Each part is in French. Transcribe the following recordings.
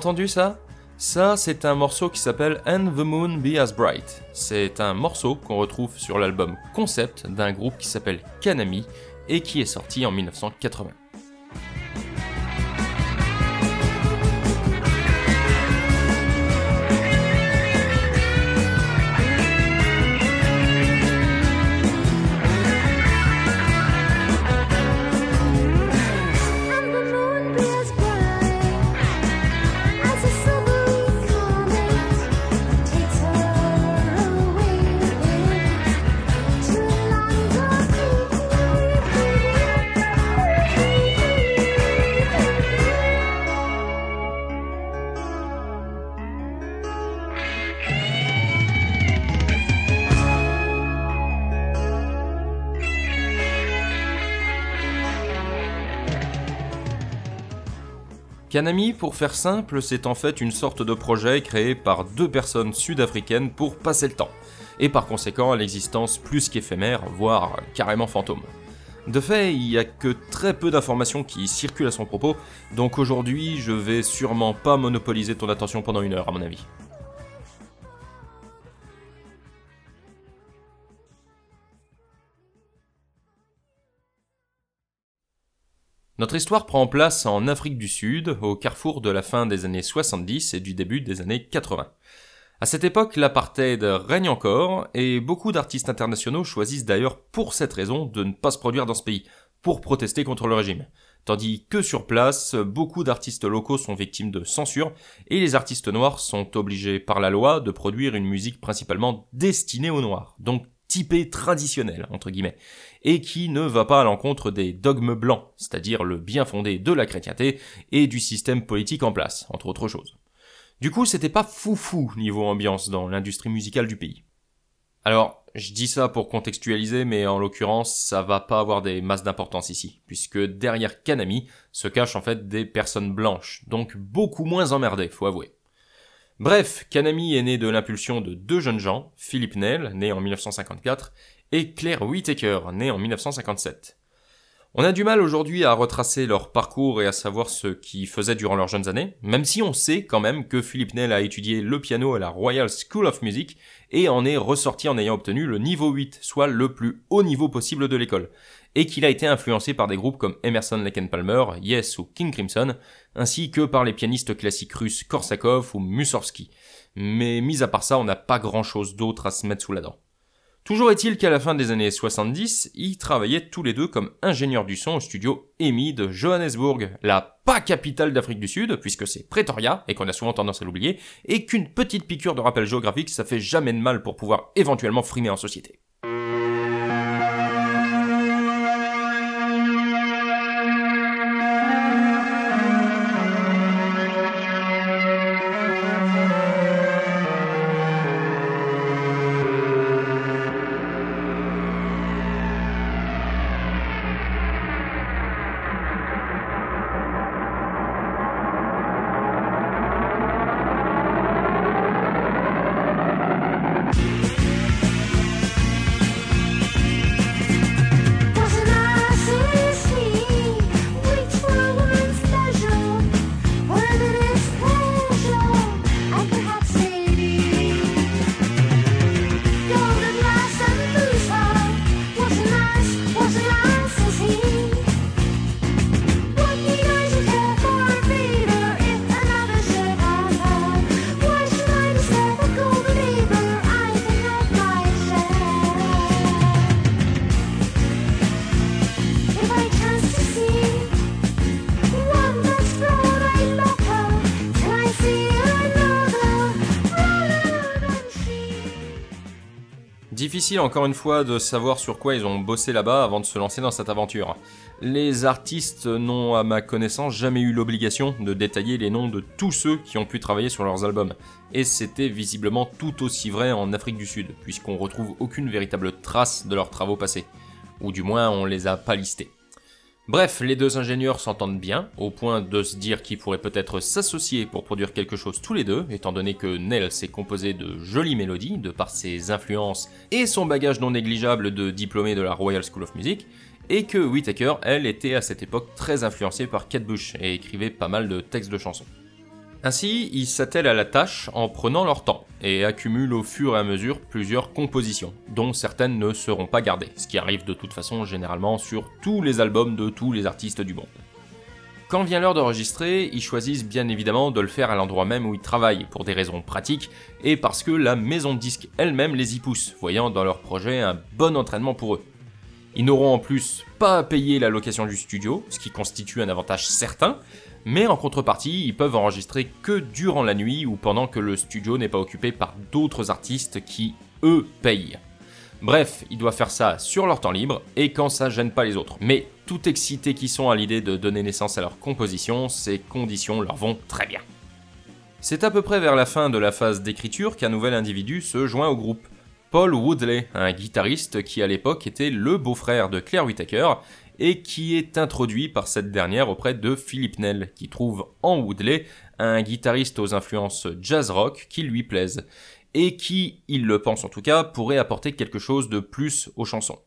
Entendu ça? Ça, c'est un morceau qui s'appelle And the Moon Be As Bright. C'est un morceau qu'on retrouve sur l'album Concept d'un groupe qui s'appelle Kanami et qui est sorti en 1980. Kanami, pour faire simple, c'est en fait une sorte de projet créé par deux personnes sud-africaines pour passer le temps, et par conséquent à l'existence plus qu'éphémère, voire carrément fantôme. De fait, il n'y a que très peu d'informations qui circulent à son propos, donc aujourd'hui je vais sûrement pas monopoliser ton attention pendant une heure à mon avis. Notre histoire prend place en Afrique du Sud, au carrefour de la fin des années 70 et du début des années 80. À cette époque, l'apartheid règne encore, et beaucoup d'artistes internationaux choisissent d'ailleurs pour cette raison de ne pas se produire dans ce pays, pour protester contre le régime. Tandis que sur place, beaucoup d'artistes locaux sont victimes de censure, et les artistes noirs sont obligés par la loi de produire une musique principalement destinée aux noirs, typé traditionnel, entre guillemets, et qui ne va pas à l'encontre des dogmes blancs, c'est-à-dire le bien fondé de la chrétienté et du système politique en place, entre autres choses. Du coup, c'était pas foufou niveau ambiance dans l'industrie musicale du pays. Alors, je dis ça pour contextualiser, mais en l'occurrence, ça va pas avoir des masses d'importance ici, puisque derrière Kanami se cachent en fait des personnes blanches, donc beaucoup moins emmerdées, faut avouer. Bref, Kanami est né de l'impulsion de deux jeunes gens, Philippe Nell, né en 1954, et Claire Whittaker, née en 1957. On a du mal aujourd'hui à retracer leur parcours et à savoir ce qu'ils faisaient durant leurs jeunes années, même si on sait quand même que Philippe Nell a étudié le piano à la Royal School of Music et en est ressorti en ayant obtenu le niveau 8, soit le plus haut niveau possible de l'école, et qu'il a été influencé par des groupes comme Emerson Lake Palmer, Yes ou King Crimson, ainsi que par les pianistes classiques russes Korsakov ou Mussorgsky. Mais mis à part ça, on n'a pas grand chose d'autre à se mettre sous la dent. Toujours est-il qu'à la fin des années 70, ils travaillaient tous les deux comme ingénieurs du son au studio EMI de Johannesburg, la pas capitale d'Afrique du Sud, puisque c'est Pretoria, et qu'on a souvent tendance à l'oublier, et qu'une petite piqûre de rappel géographique, ça fait jamais de mal pour pouvoir éventuellement frimer en société. Difficile encore une fois de savoir sur quoi ils ont bossé là-bas avant de se lancer dans cette aventure. Les artistes n'ont à ma connaissance jamais eu l'obligation de détailler les noms de tous ceux qui ont pu travailler sur leurs albums. Et c'était visiblement tout aussi vrai en Afrique du Sud, puisqu'on retrouve aucune véritable trace de leurs travaux passés. Ou du moins on les a pas listés. Bref, les deux ingénieurs s'entendent bien, au point de se dire qu'ils pourraient peut-être s'associer pour produire quelque chose tous les deux, étant donné que Nell s'est composé de jolies mélodies, de par ses influences et son bagage non négligeable de diplômé de la Royal School of Music, et que Whittaker, elle, était à cette époque très influencée par Kate Bush et écrivait pas mal de textes de chansons. Ainsi, ils s'attellent à la tâche en prenant leur temps et accumulent au fur et à mesure plusieurs compositions, dont certaines ne seront pas gardées, ce qui arrive de toute façon généralement sur tous les albums de tous les artistes du monde. Quand vient l'heure d'enregistrer, ils choisissent bien évidemment de le faire à l'endroit même où ils travaillent, pour des raisons pratiques, et parce que la maison de disques elle-même les y pousse, voyant dans leur projet un bon entraînement pour eux. Ils n'auront en plus pas à payer la location du studio, ce qui constitue un avantage certain, mais en contrepartie, ils peuvent enregistrer que durant la nuit ou pendant que le studio n'est pas occupé par d'autres artistes qui, eux, payent. Bref, ils doivent faire ça sur leur temps libre et quand ça gêne pas les autres. Mais tout excités qui sont à l'idée de donner naissance à leur composition, ces conditions leur vont très bien. C'est à peu près vers la fin de la phase d'écriture qu'un nouvel individu se joint au groupe. Paul Woodley, un guitariste qui à l'époque était le beau-frère de Claire Whittaker et qui est introduit par cette dernière auprès de Philip Nell, qui trouve en Woodley un guitariste aux influences jazz rock qui lui plaise, et qui, il le pense en tout cas, pourrait apporter quelque chose de plus aux chansons.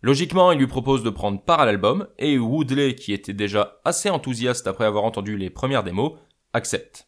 Logiquement, il lui propose de prendre part à l'album, et Woodley, qui était déjà assez enthousiaste après avoir entendu les premières démos, accepte.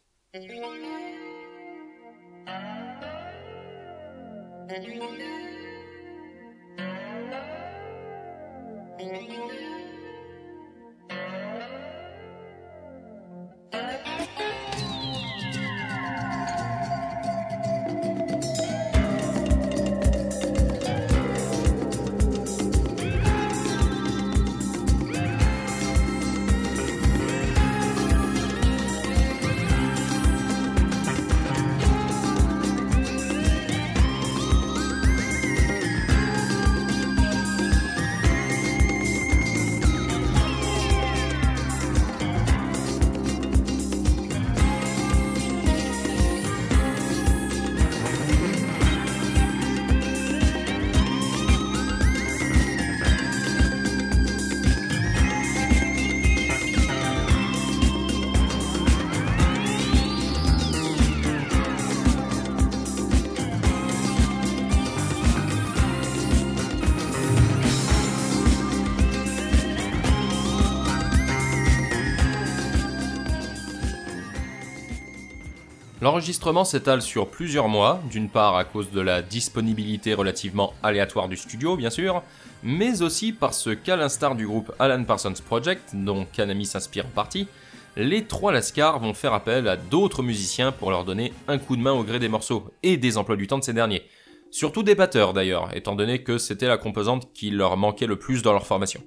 L'enregistrement s'étale sur plusieurs mois, d'une part à cause de la disponibilité relativement aléatoire du studio, bien sûr, mais aussi parce qu'à l'instar du groupe Alan Parsons Project, dont Kanami s'inspire en partie, les trois Lascars vont faire appel à d'autres musiciens pour leur donner un coup de main au gré des morceaux et des emplois du temps de ces derniers. Surtout des batteurs d'ailleurs, étant donné que c'était la composante qui leur manquait le plus dans leur formation.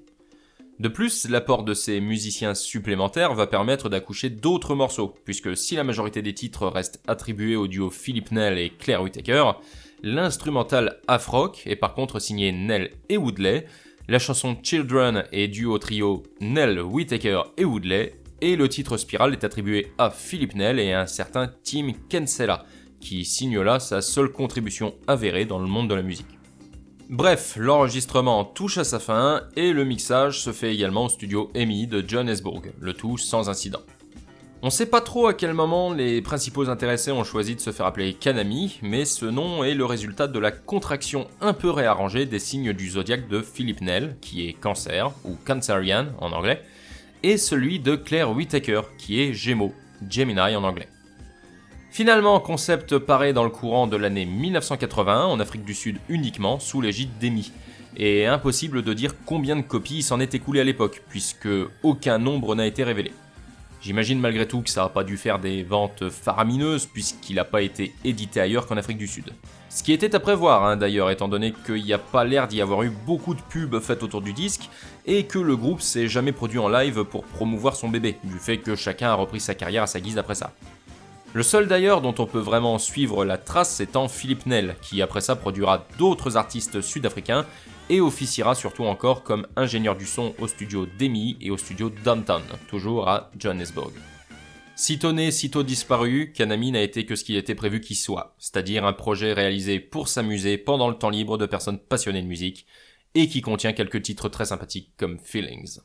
De plus, l'apport de ces musiciens supplémentaires va permettre d'accoucher d'autres morceaux, puisque si la majorité des titres restent attribués au duo Philip Nell et Claire Whittaker, l'instrumental Afrock est par contre signé Nell et Woodley, la chanson Children est due au trio Nell, Whittaker et Woodley, et le titre Spiral est attribué à Philip Nell et à un certain Tim Kinsella, qui signe là sa seule contribution avérée dans le monde de la musique. Bref, l'enregistrement touche à sa fin et le mixage se fait également au studio EMI de Johannesburg, le tout sans incident. On sait pas trop à quel moment les principaux intéressés ont choisi de se faire appeler Kanami, mais ce nom est le résultat de la contraction un peu réarrangée des signes du zodiaque de Philip Nell, qui est Cancer, ou Cancerian en anglais, et celui de Claire Whittaker, qui est Gémeaux, Gemini en anglais. Finalement, concept paraît dans le courant de l'année 1981 en Afrique du Sud uniquement sous l'égide d'EMI. Et impossible de dire combien de copies s'en est écoulé à l'époque, puisque aucun nombre n'a été révélé. J'imagine malgré tout que ça n'a pas dû faire des ventes faramineuses, puisqu'il n'a pas été édité ailleurs qu'en Afrique du Sud. Ce qui était à prévoir hein, d'ailleurs, étant donné qu'il n'y a pas l'air d'y avoir eu beaucoup de pubs faites autour du disque, et que le groupe s'est jamais produit en live pour promouvoir son bébé, du fait que chacun a repris sa carrière à sa guise après ça. Le seul d'ailleurs dont on peut vraiment suivre la trace étant Philippe Nell, qui après ça produira d'autres artistes sud-africains et officiera surtout encore comme ingénieur du son au studio Demi et au studio Downtown, toujours à Johannesburg. Sitôt né, sitôt disparu, Kanami n'a été que ce qu'il était prévu qu'il soit, c'est-à-dire un projet réalisé pour s'amuser pendant le temps libre de personnes passionnées de musique, et qui contient quelques titres très sympathiques comme Feelings.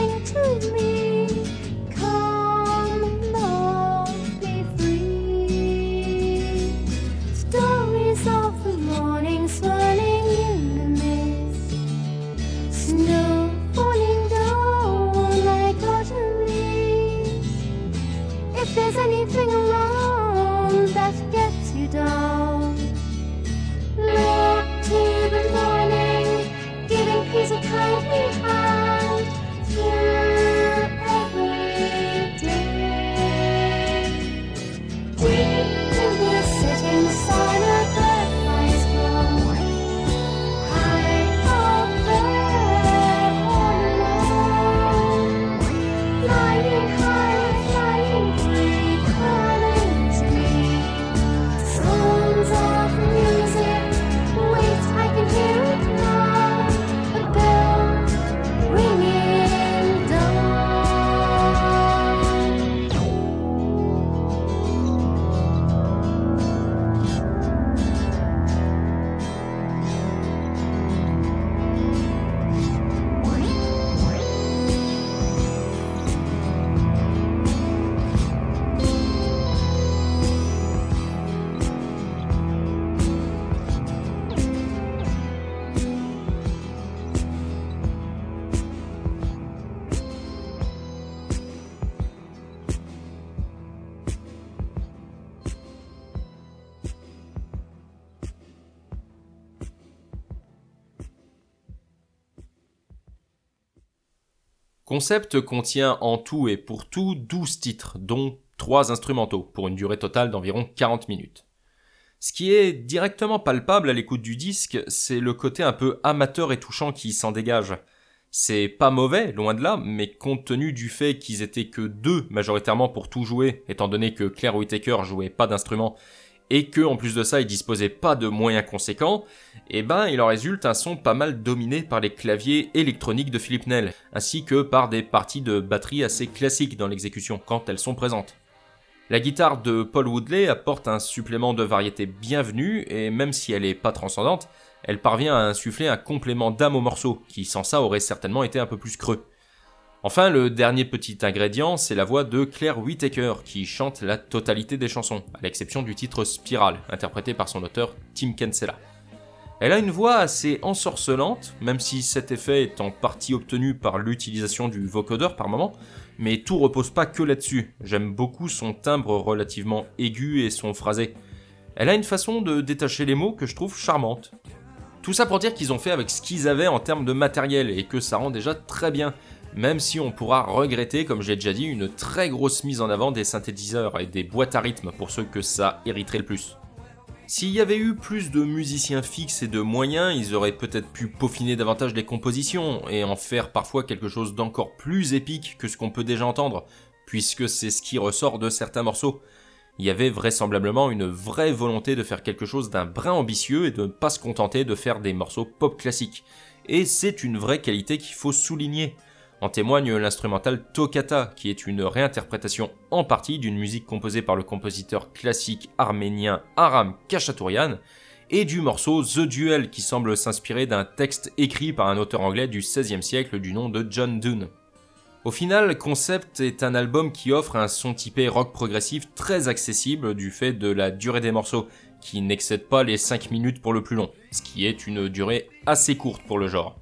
everything to me. Concept contient en tout et pour tout 12 titres, dont 3 instrumentaux, pour une durée totale d'environ 40 minutes. Ce qui est directement palpable à l'écoute du disque, c'est le côté un peu amateur et touchant qui s'en dégage. C'est pas mauvais, loin de là, mais compte tenu du fait qu'ils étaient que deux majoritairement pour tout jouer, étant donné que Claire Whittaker jouait pas d'instrument, et que en plus de ça ils disposaient pas de moyens conséquents, eh ben il en résulte un son pas mal dominé par les claviers électroniques de Philippe Nell, ainsi que par des parties de batterie assez classiques dans l'exécution quand elles sont présentes. La guitare de Paul Woodley apporte un supplément de variété bienvenu et même si elle est pas transcendante, elle parvient à insuffler un complément d'âme au morceau qui sans ça aurait certainement été un peu plus creux. Enfin, le dernier petit ingrédient, c'est la voix de Claire Whittaker qui chante la totalité des chansons, à l'exception du titre Spiral, interprété par son auteur Tim Kinsella. Elle a une voix assez ensorcelante, même si cet effet est en partie obtenu par l'utilisation du vocodeur par moment, mais tout repose pas que là-dessus. J'aime beaucoup son timbre relativement aigu et son phrasé. Elle a une façon de détacher les mots que je trouve charmante. Tout ça pour dire qu'ils ont fait avec ce qu'ils avaient en termes de matériel et que ça rend déjà très bien, même si on pourra regretter, comme j'ai déjà dit, une très grosse mise en avant des synthétiseurs et des boîtes à rythme pour ceux que ça hériterait le plus. S'il y avait eu plus de musiciens fixes et de moyens, ils auraient peut-être pu peaufiner davantage les compositions et en faire parfois quelque chose d'encore plus épique que ce qu'on peut déjà entendre, puisque c'est ce qui ressort de certains morceaux. Il y avait vraisemblablement une vraie volonté de faire quelque chose d'un brin ambitieux et de ne pas se contenter de faire des morceaux pop classiques. Et c'est une vraie qualité qu'il faut souligner. En témoigne l'instrumental Toccata, qui est une réinterprétation en partie d'une musique composée par le compositeur classique arménien Aram Kachatourian, et du morceau The Duel, qui semble s'inspirer d'un texte écrit par un auteur anglais du XVIe siècle du nom de John Donne. Au final, Concept est un album qui offre un son typé rock progressif très accessible du fait de la durée des morceaux, qui n'excède pas les 5 minutes pour le plus long, ce qui est une durée assez courte pour le genre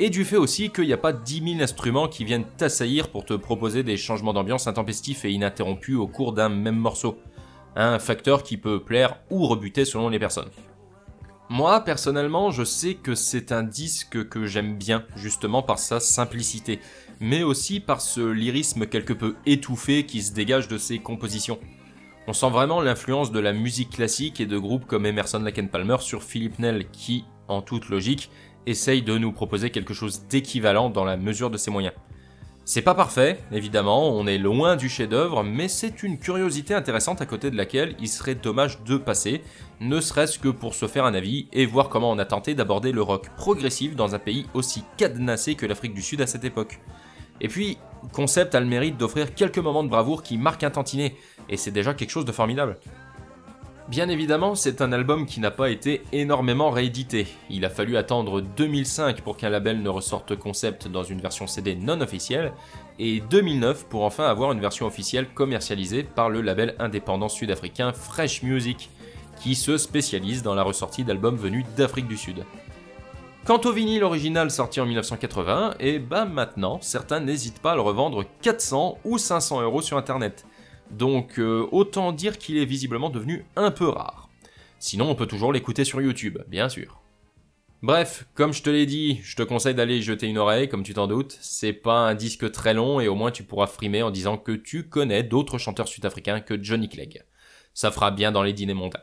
et du fait aussi qu'il n'y a pas 10 000 instruments qui viennent t'assaillir pour te proposer des changements d'ambiance intempestifs et ininterrompus au cours d'un même morceau. Un facteur qui peut plaire ou rebuter selon les personnes. Moi, personnellement, je sais que c'est un disque que j'aime bien, justement par sa simplicité, mais aussi par ce lyrisme quelque peu étouffé qui se dégage de ses compositions. On sent vraiment l'influence de la musique classique et de groupes comme Emerson Lake Palmer sur Philip Nell qui, en toute logique, essaye de nous proposer quelque chose d'équivalent dans la mesure de ses moyens. C'est pas parfait, évidemment, on est loin du chef-d'œuvre, mais c'est une curiosité intéressante à côté de laquelle il serait dommage de passer, ne serait-ce que pour se faire un avis et voir comment on a tenté d'aborder le rock progressif dans un pays aussi cadenassé que l'Afrique du Sud à cette époque. Et puis, Concept a le mérite d'offrir quelques moments de bravoure qui marquent un tantinet, et c'est déjà quelque chose de formidable. Bien évidemment, c'est un album qui n'a pas été énormément réédité. Il a fallu attendre 2005 pour qu'un label ne ressorte concept dans une version CD non officielle, et 2009 pour enfin avoir une version officielle commercialisée par le label indépendant sud-africain Fresh Music, qui se spécialise dans la ressortie d'albums venus d'Afrique du Sud. Quant au vinyle original sorti en 1980, et bah maintenant, certains n'hésitent pas à le revendre 400 ou 500 euros sur internet. Donc euh, autant dire qu'il est visiblement devenu un peu rare. Sinon on peut toujours l'écouter sur YouTube, bien sûr. Bref, comme je te l'ai dit, je te conseille d'aller y jeter une oreille, comme tu t'en doutes. C'est pas un disque très long et au moins tu pourras frimer en disant que tu connais d'autres chanteurs sud-africains que Johnny Clegg. Ça fera bien dans les dîners mondains.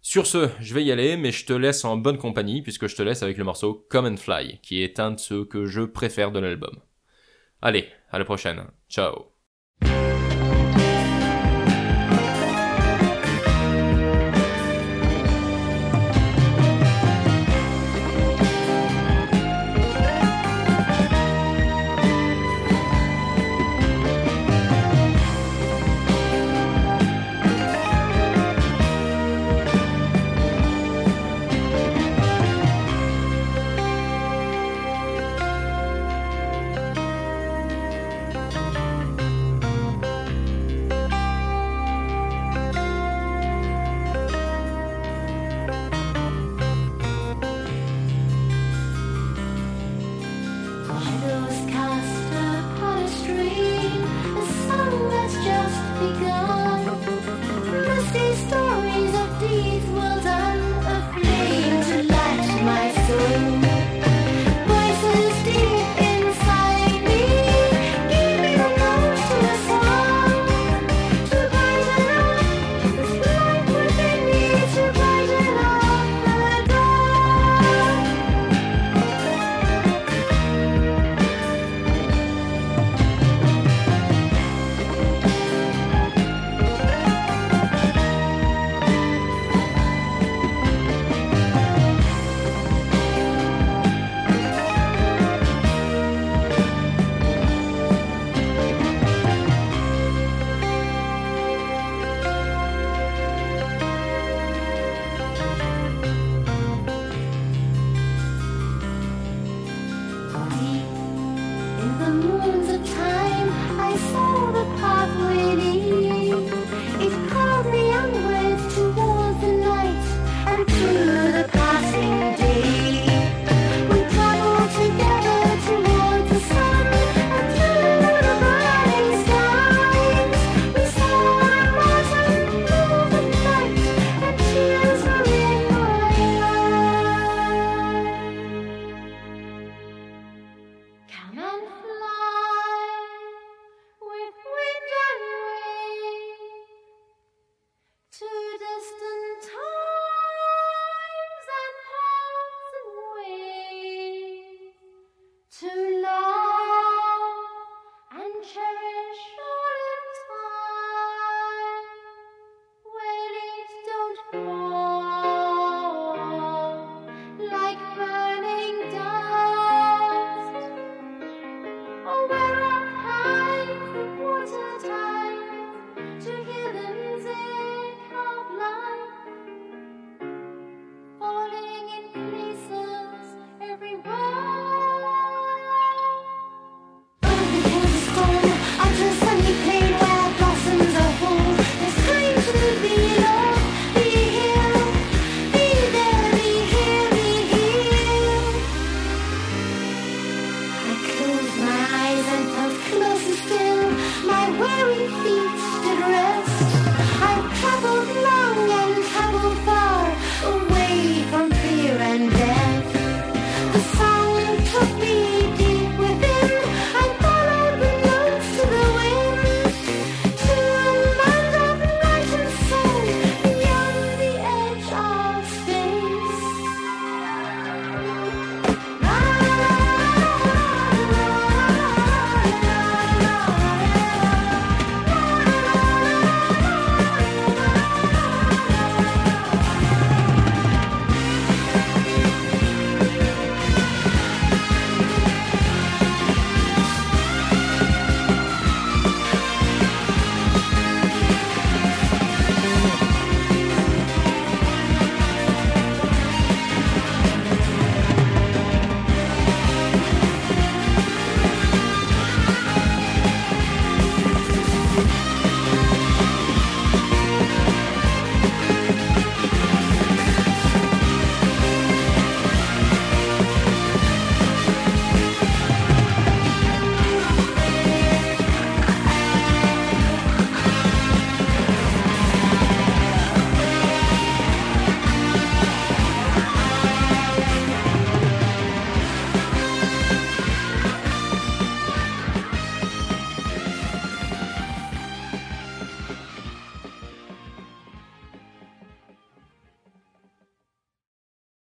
Sur ce, je vais y aller, mais je te laisse en bonne compagnie puisque je te laisse avec le morceau Come and Fly, qui est un de ceux que je préfère de l'album. Allez, à la prochaine. Ciao.